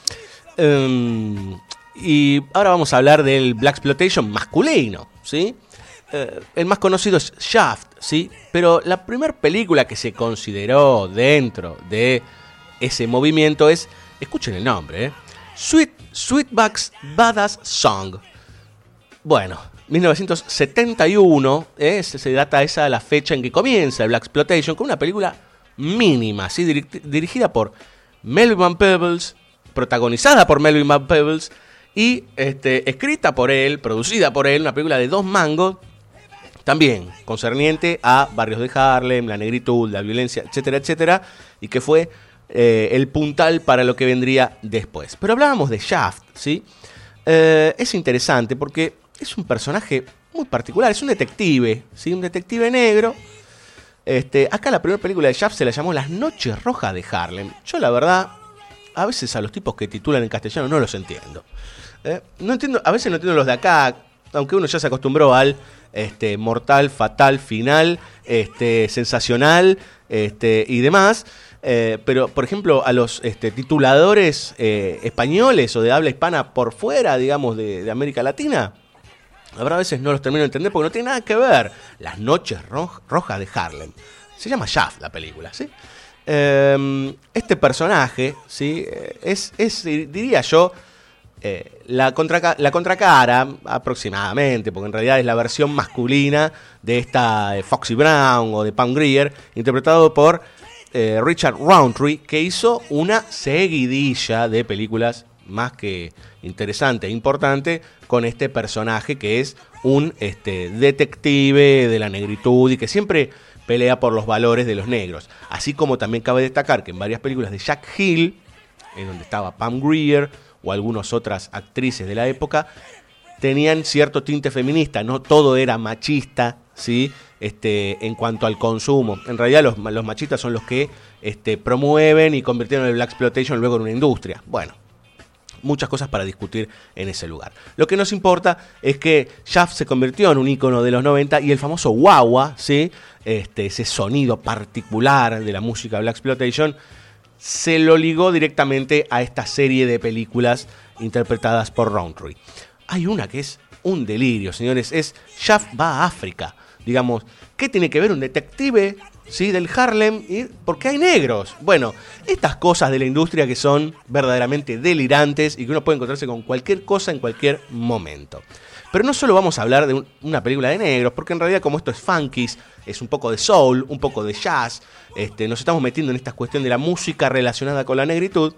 Em, y ahora vamos a hablar del black exploitation masculino, ¿sí? Eh, el más conocido es Shaft, ¿sí? Pero la primera película que se consideró dentro de ese movimiento es, escuchen el nombre, ¿eh? Sweet, Sweetback's Badass Song. Bueno, 1971 ¿eh? se, data esa la fecha en que comienza el Black Exploitation con una película mínima, ¿sí? Diri- dirigida por Melvin Van Peebles, protagonizada por Melvin Van Peebles y este, escrita por él, producida por él, una película de dos mangos, también concerniente a barrios de Harlem, la negritud, la violencia, etcétera, etcétera, y que fue eh, el puntal para lo que vendría después. Pero hablábamos de Shaft, ¿sí? Eh, es interesante porque es un personaje muy particular, es un detective, ¿sí? Un detective negro. Este, acá la primera película de Shaft se la llamó Las Noches Rojas de Harlem. Yo la verdad, a veces a los tipos que titulan en castellano no los entiendo. ¿eh? No entiendo, a veces no entiendo los de acá, aunque uno ya se acostumbró al este, mortal, fatal, final, este, sensacional este, y demás. Eh, pero, por ejemplo, a los este, tituladores eh, españoles o de habla hispana por fuera, digamos, de, de América Latina, Habrá veces no los termino de entender porque no tiene nada que ver. Las noches roj- rojas de Harlem. Se llama Shaft la película, ¿sí? Eh, este personaje, ¿sí? Eh, Es, es, diría yo, eh, la, contraca- la contracara aproximadamente, porque en realidad es la versión masculina de esta eh, Foxy Brown o de Pam Grier, interpretado por eh, Richard Roundtree, que hizo una seguidilla de películas más que interesante e importante con este personaje que es un este, detective de la negritud y que siempre pelea por los valores de los negros. Así como también cabe destacar que en varias películas de Jack Hill, en donde estaba Pam Grier o algunas otras actrices de la época, tenían cierto tinte feminista, no todo era machista, ¿sí? Este, en cuanto al consumo. En realidad los, los machistas son los que este, promueven y convirtieron el Black Exploitation luego en una industria. Bueno, muchas cosas para discutir en ese lugar. Lo que nos importa es que Shaft se convirtió en un icono de los 90 y el famoso guagua, ¿sí? este, ese sonido particular de la música Black Exploitation, se lo ligó directamente a esta serie de películas interpretadas por Roundtree. Hay una que es un delirio, señores, es Shaft va a África. Digamos, ¿qué tiene que ver un detective ¿sí? del Harlem? Y, ¿Por qué hay negros? Bueno, estas cosas de la industria que son verdaderamente delirantes y que uno puede encontrarse con cualquier cosa en cualquier momento. Pero no solo vamos a hablar de un- una película de negros, porque en realidad como esto es funkies, es un poco de soul, un poco de jazz, este, nos estamos metiendo en esta cuestión de la música relacionada con la negritud,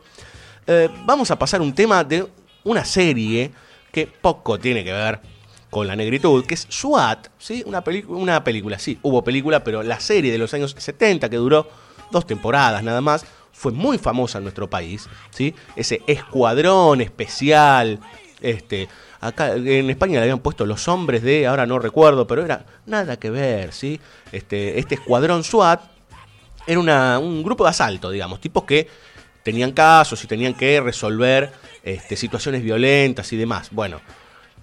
eh, vamos a pasar un tema de una serie que poco tiene que ver con la negritud, que es SWAT, ¿sí? Una, una película, sí, hubo película, pero la serie de los años 70 que duró dos temporadas nada más, fue muy famosa en nuestro país, ¿sí? Ese escuadrón especial, este, acá en España le habían puesto los hombres de, ahora no recuerdo, pero era nada que ver, ¿sí? Este, este escuadrón SWAT era una- un grupo de asalto, digamos, tipos que tenían casos y tenían que resolver este, situaciones violentas y demás. Bueno,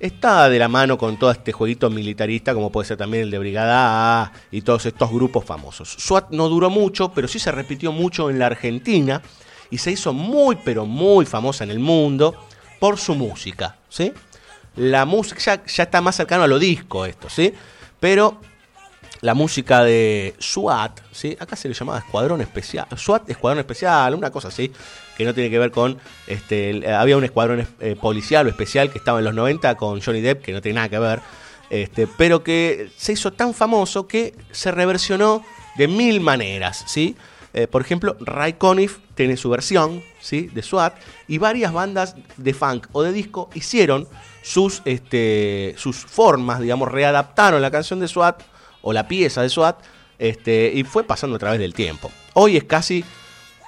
está de la mano con todo este jueguito militarista, como puede ser también el de Brigada A y todos estos grupos famosos. SWAT no duró mucho, pero sí se repitió mucho en la Argentina y se hizo muy, pero muy famosa en el mundo por su música, ¿sí? La música ya, está más cercano a lo disco esto, ¿sí? Pero la música de SWAT, ¿sí? acá se le llamaba Escuadrón Especial, SWAT Escuadrón Especial, una cosa así, que no tiene que ver con, este, el- había un escuadrón eh, policial o especial que estaba en los 90 con Johnny Depp, que no tiene nada que ver, este, pero que se hizo tan famoso que se reversionó de mil maneras, ¿sí? Eh, por ejemplo, Ray Conniff tiene su versión, ¿sí? De SWAT, y varias bandas de funk o de disco hicieron sus, este, sus formas, digamos, readaptaron la canción de SWAT o la pieza de SWAT, este, y fue pasando a través del tiempo. Hoy es casi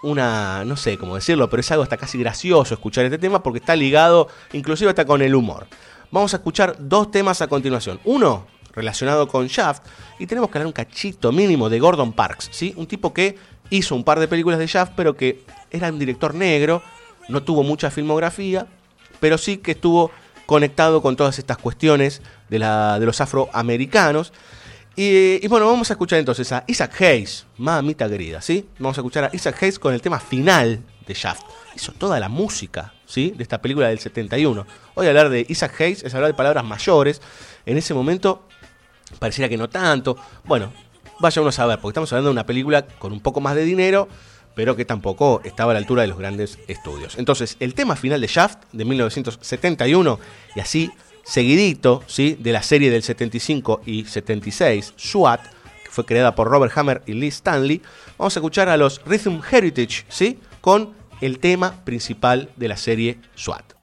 una, no sé cómo decirlo, pero es algo hasta casi gracioso escuchar este tema porque está ligado inclusive hasta con el humor. Vamos a escuchar dos temas a continuación. Uno relacionado con Shaft y tenemos que hablar un cachito mínimo de Gordon Parks, ¿sí? Un tipo que hizo un par de películas de Shaft, pero que era un director negro, no tuvo mucha filmografía, pero sí que estuvo conectado con todas estas cuestiones de, la, de los afroamericanos. Y, bueno, vamos a escuchar entonces a Isaac Hayes, mamita querida, ¿sí? Vamos a escuchar a Isaac Hayes con el tema final de Shaft. Hizo toda la música, ¿sí? De esta película del 71. Hoy hablar de Isaac Hayes es hablar de palabras mayores. En ese momento pareciera que no tanto. Bueno, vaya uno a saber, porque estamos hablando de una película con un poco más de dinero, pero que tampoco estaba a la altura de los grandes estudios. Entonces, el tema final de Shaft de 1971, y así seguidito, ¿sí? De la serie del 75 y 76, SWAT, que fue creada por Robert Hammer y Lee Stanley, vamos a escuchar a los Rhythm Heritage, ¿sí? Con el tema principal de la serie SWAT.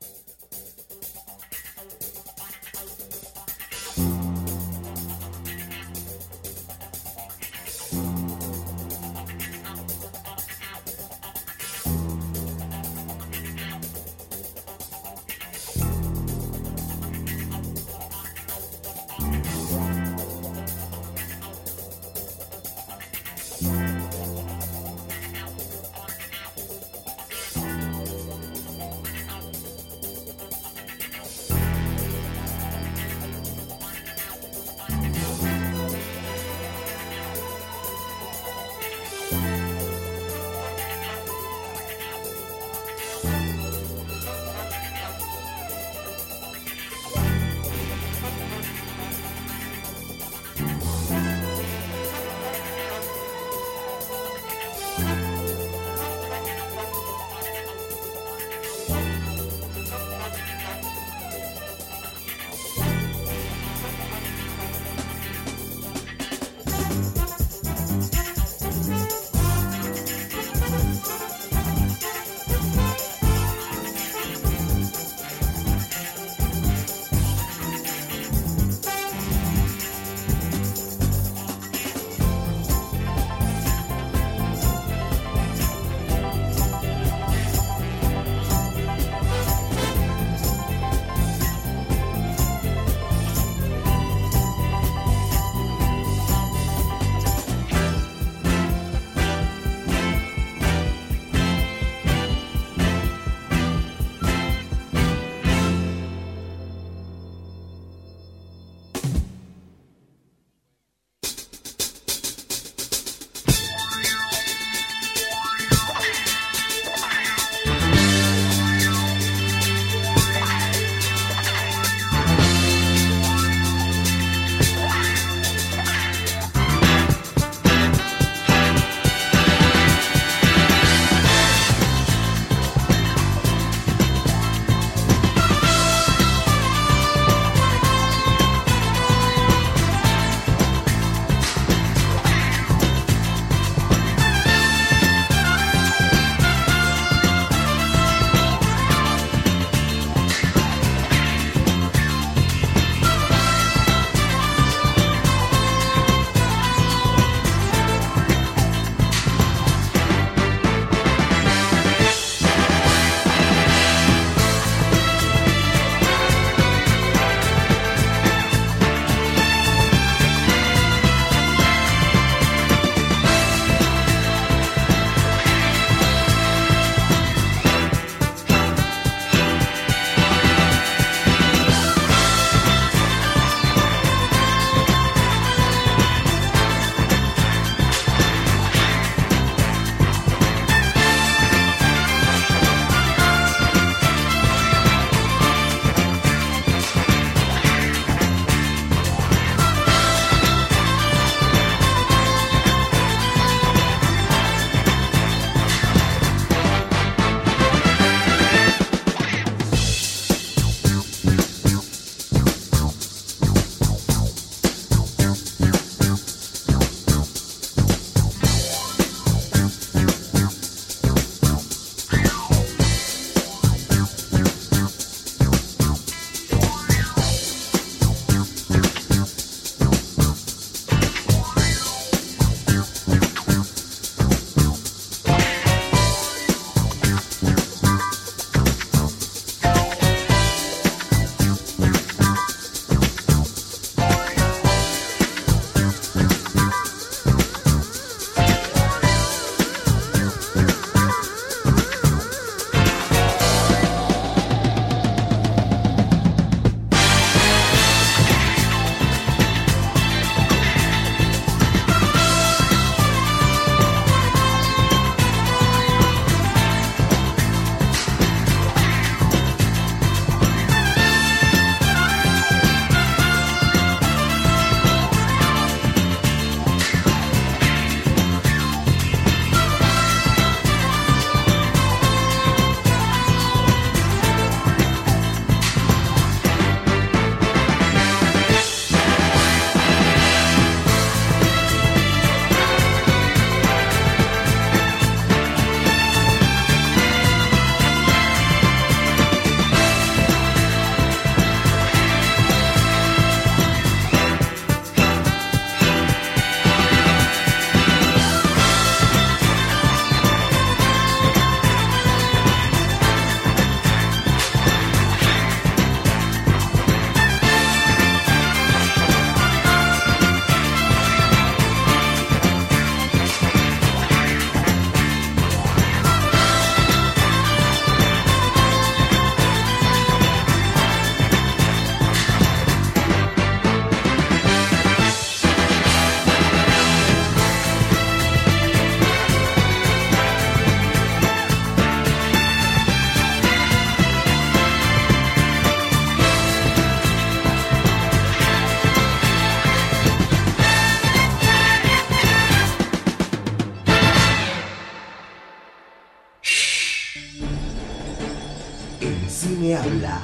Cine habla,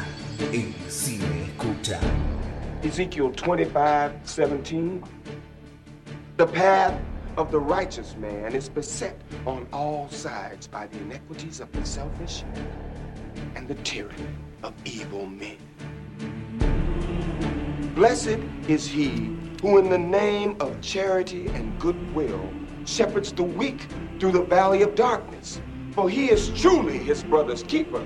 el cine escucha. Ezekiel 25, 17. The path of the righteous man is beset on all sides by the iniquities of the selfish and the tyranny of evil men. Blessed is he who, in the name of charity and goodwill, shepherds the weak through the valley of darkness. For he is truly his brother's keeper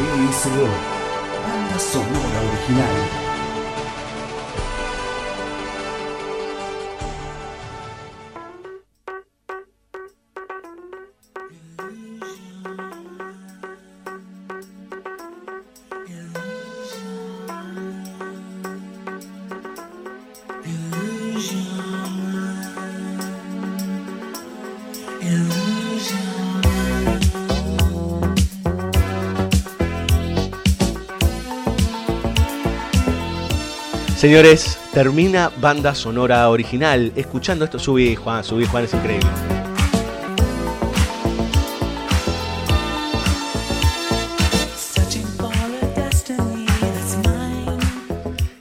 リースをなんだその俺をできない Señores, termina banda sonora original. Escuchando esto, subí Juan, subí Juan, es increíble.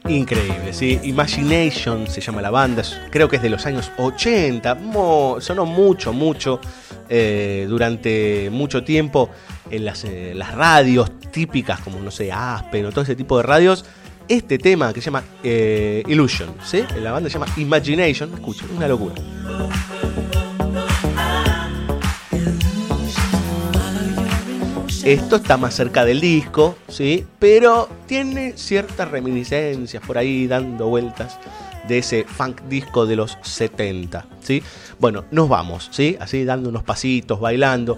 Increíble, ¿sí? Imagination se llama la banda, creo que es de los años 80, mo- sonó mucho, mucho eh, durante mucho tiempo en las, eh, las radios típicas, como no sé, Aspen o todo ese tipo de radios. Este tema que se llama eh, Illusion, ¿sí? La banda se llama Imagination, escuchen, una locura. Esto está más cerca del disco, ¿sí? Pero tiene ciertas reminiscencias por ahí dando vueltas de ese funk disco de los 70, ¿sí? Bueno, nos vamos, ¿sí? Así dando unos pasitos, bailando.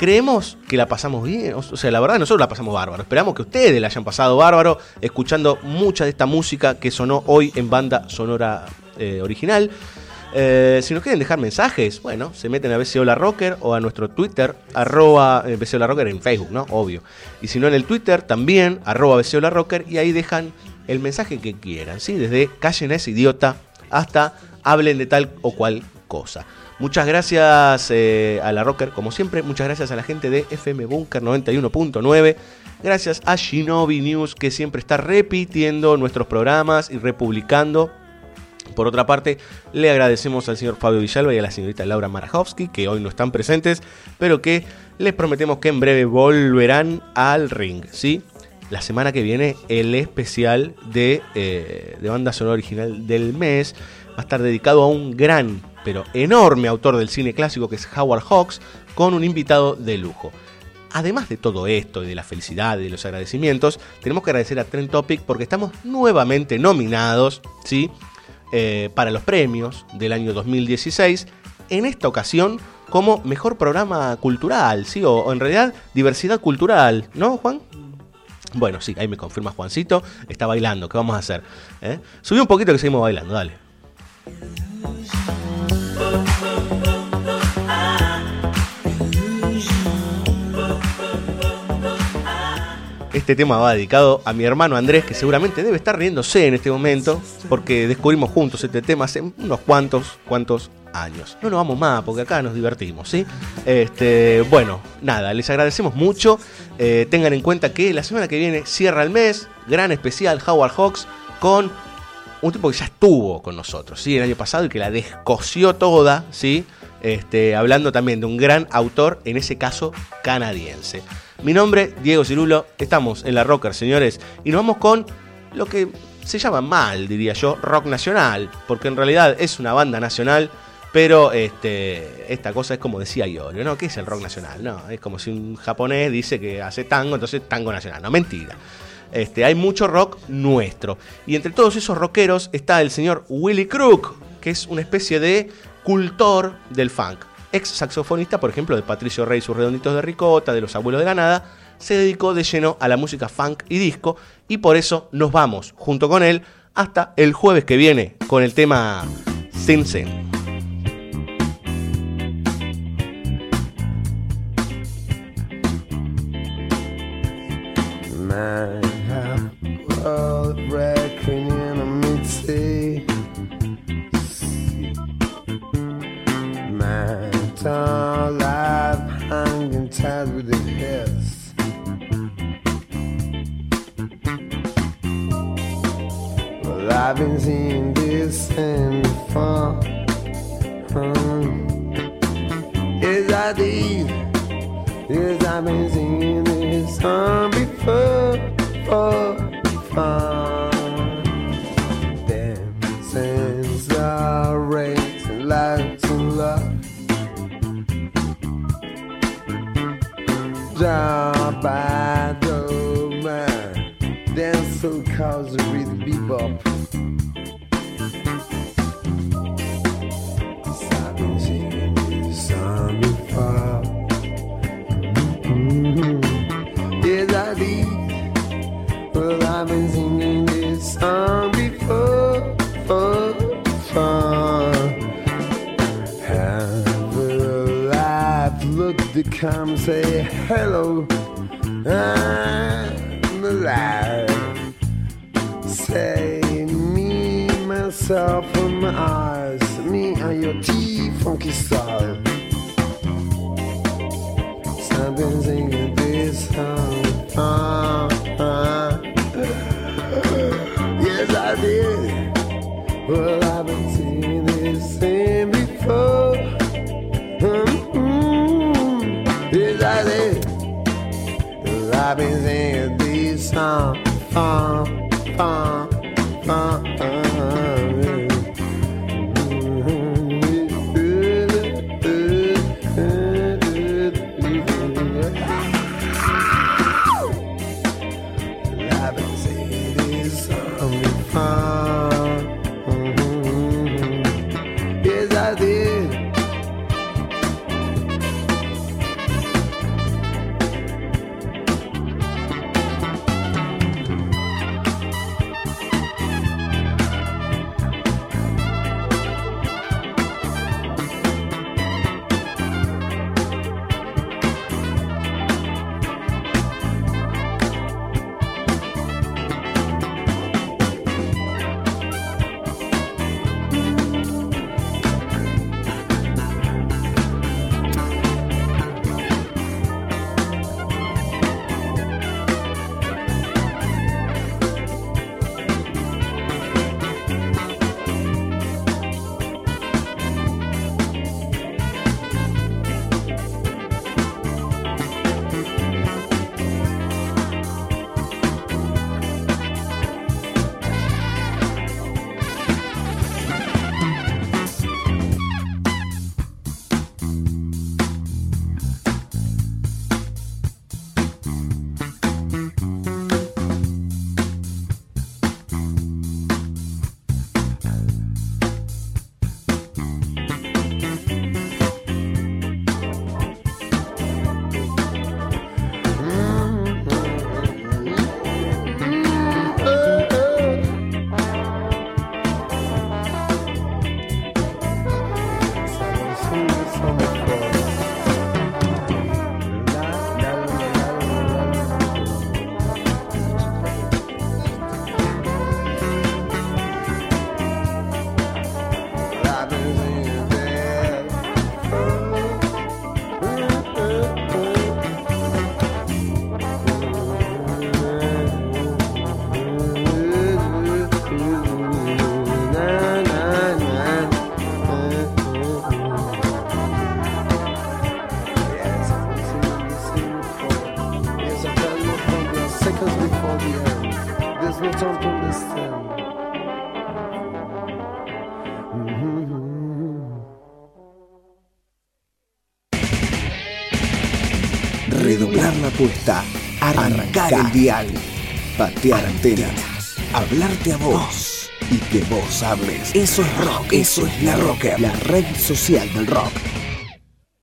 Creemos que la pasamos bien, o sea, la verdad nosotros la pasamos bárbaro. Esperamos que ustedes la hayan pasado bárbaro escuchando mucha de esta música que sonó hoy en banda sonora eh, original. Eh, si nos quieren dejar mensajes, bueno, se meten a BCO La Rocker o a nuestro Twitter, arroba eh, Rocker en Facebook, ¿no? Obvio. Y si no en el Twitter, también, arroba BCO La Rocker, y ahí dejan el mensaje que quieran, ¿sí? Desde callen a ese idiota hasta hablen de tal o cual cosa. Muchas gracias eh, a La Rocker, como siempre. Muchas gracias a la gente de FM Bunker 91.9. Gracias a Shinobi News, que siempre está repitiendo nuestros programas y republicando por otra parte, le agradecemos al señor Fabio Villalba y a la señorita Laura Marajowski, que hoy no están presentes, pero que les prometemos que en breve volverán al ring, ¿sí? La semana que viene, el especial de, eh, de banda sonora original del mes va a estar dedicado a un gran, pero enorme autor del cine clásico que es Howard Hawks, con un invitado de lujo. Además de todo esto y de la felicidad y de los agradecimientos, tenemos que agradecer a Trend Topic porque estamos nuevamente nominados, ¿sí? Eh, para los premios del año 2016. En esta ocasión, como mejor programa cultural, ¿sí? O, en realidad, diversidad cultural, ¿no, Juan? Bueno, sí, ahí me confirma Juancito. Está bailando, ¿qué vamos a hacer? ¿Eh? Subí un poquito que seguimos bailando, dale. Este tema va dedicado a mi hermano Andrés, que seguramente debe estar riéndose en este momento, porque descubrimos juntos este tema hace unos cuantos, cuantos años. No nos vamos más, porque acá nos divertimos, ¿sí? Este, bueno, nada, les agradecemos mucho. Eh, tengan en cuenta que la semana que viene cierra el mes, gran especial Howard Hawks con un tipo que ya estuvo con nosotros, ¿sí? El año pasado y que la descoció toda, ¿sí? Este, hablando también de un gran autor, en ese caso canadiense. Mi nombre, Diego Cirulo, estamos en la Rocker, señores, y nos vamos con lo que se llama mal, diría yo, rock nacional, porque en realidad es una banda nacional, pero este, esta cosa es como decía Iorio, ¿no? ¿Qué es el rock nacional? No, es como si un japonés dice que hace tango, entonces tango nacional. No, mentira. Este, hay mucho rock nuestro. Y entre todos esos rockeros está el señor Willy Crook, que es una especie de cultor del funk. Ex saxofonista, por ejemplo, de Patricio Rey, sus redonditos de ricota, de los abuelos de la nada, se dedicó de lleno a la música funk y disco y por eso nos vamos junto con él hasta el jueves que viene con el tema Sin Sin. Arrancar el dial. Patear antenas. Hablarte a vos. Y que vos hables. Eso es rock. Eso es la rocker. La red social del rock.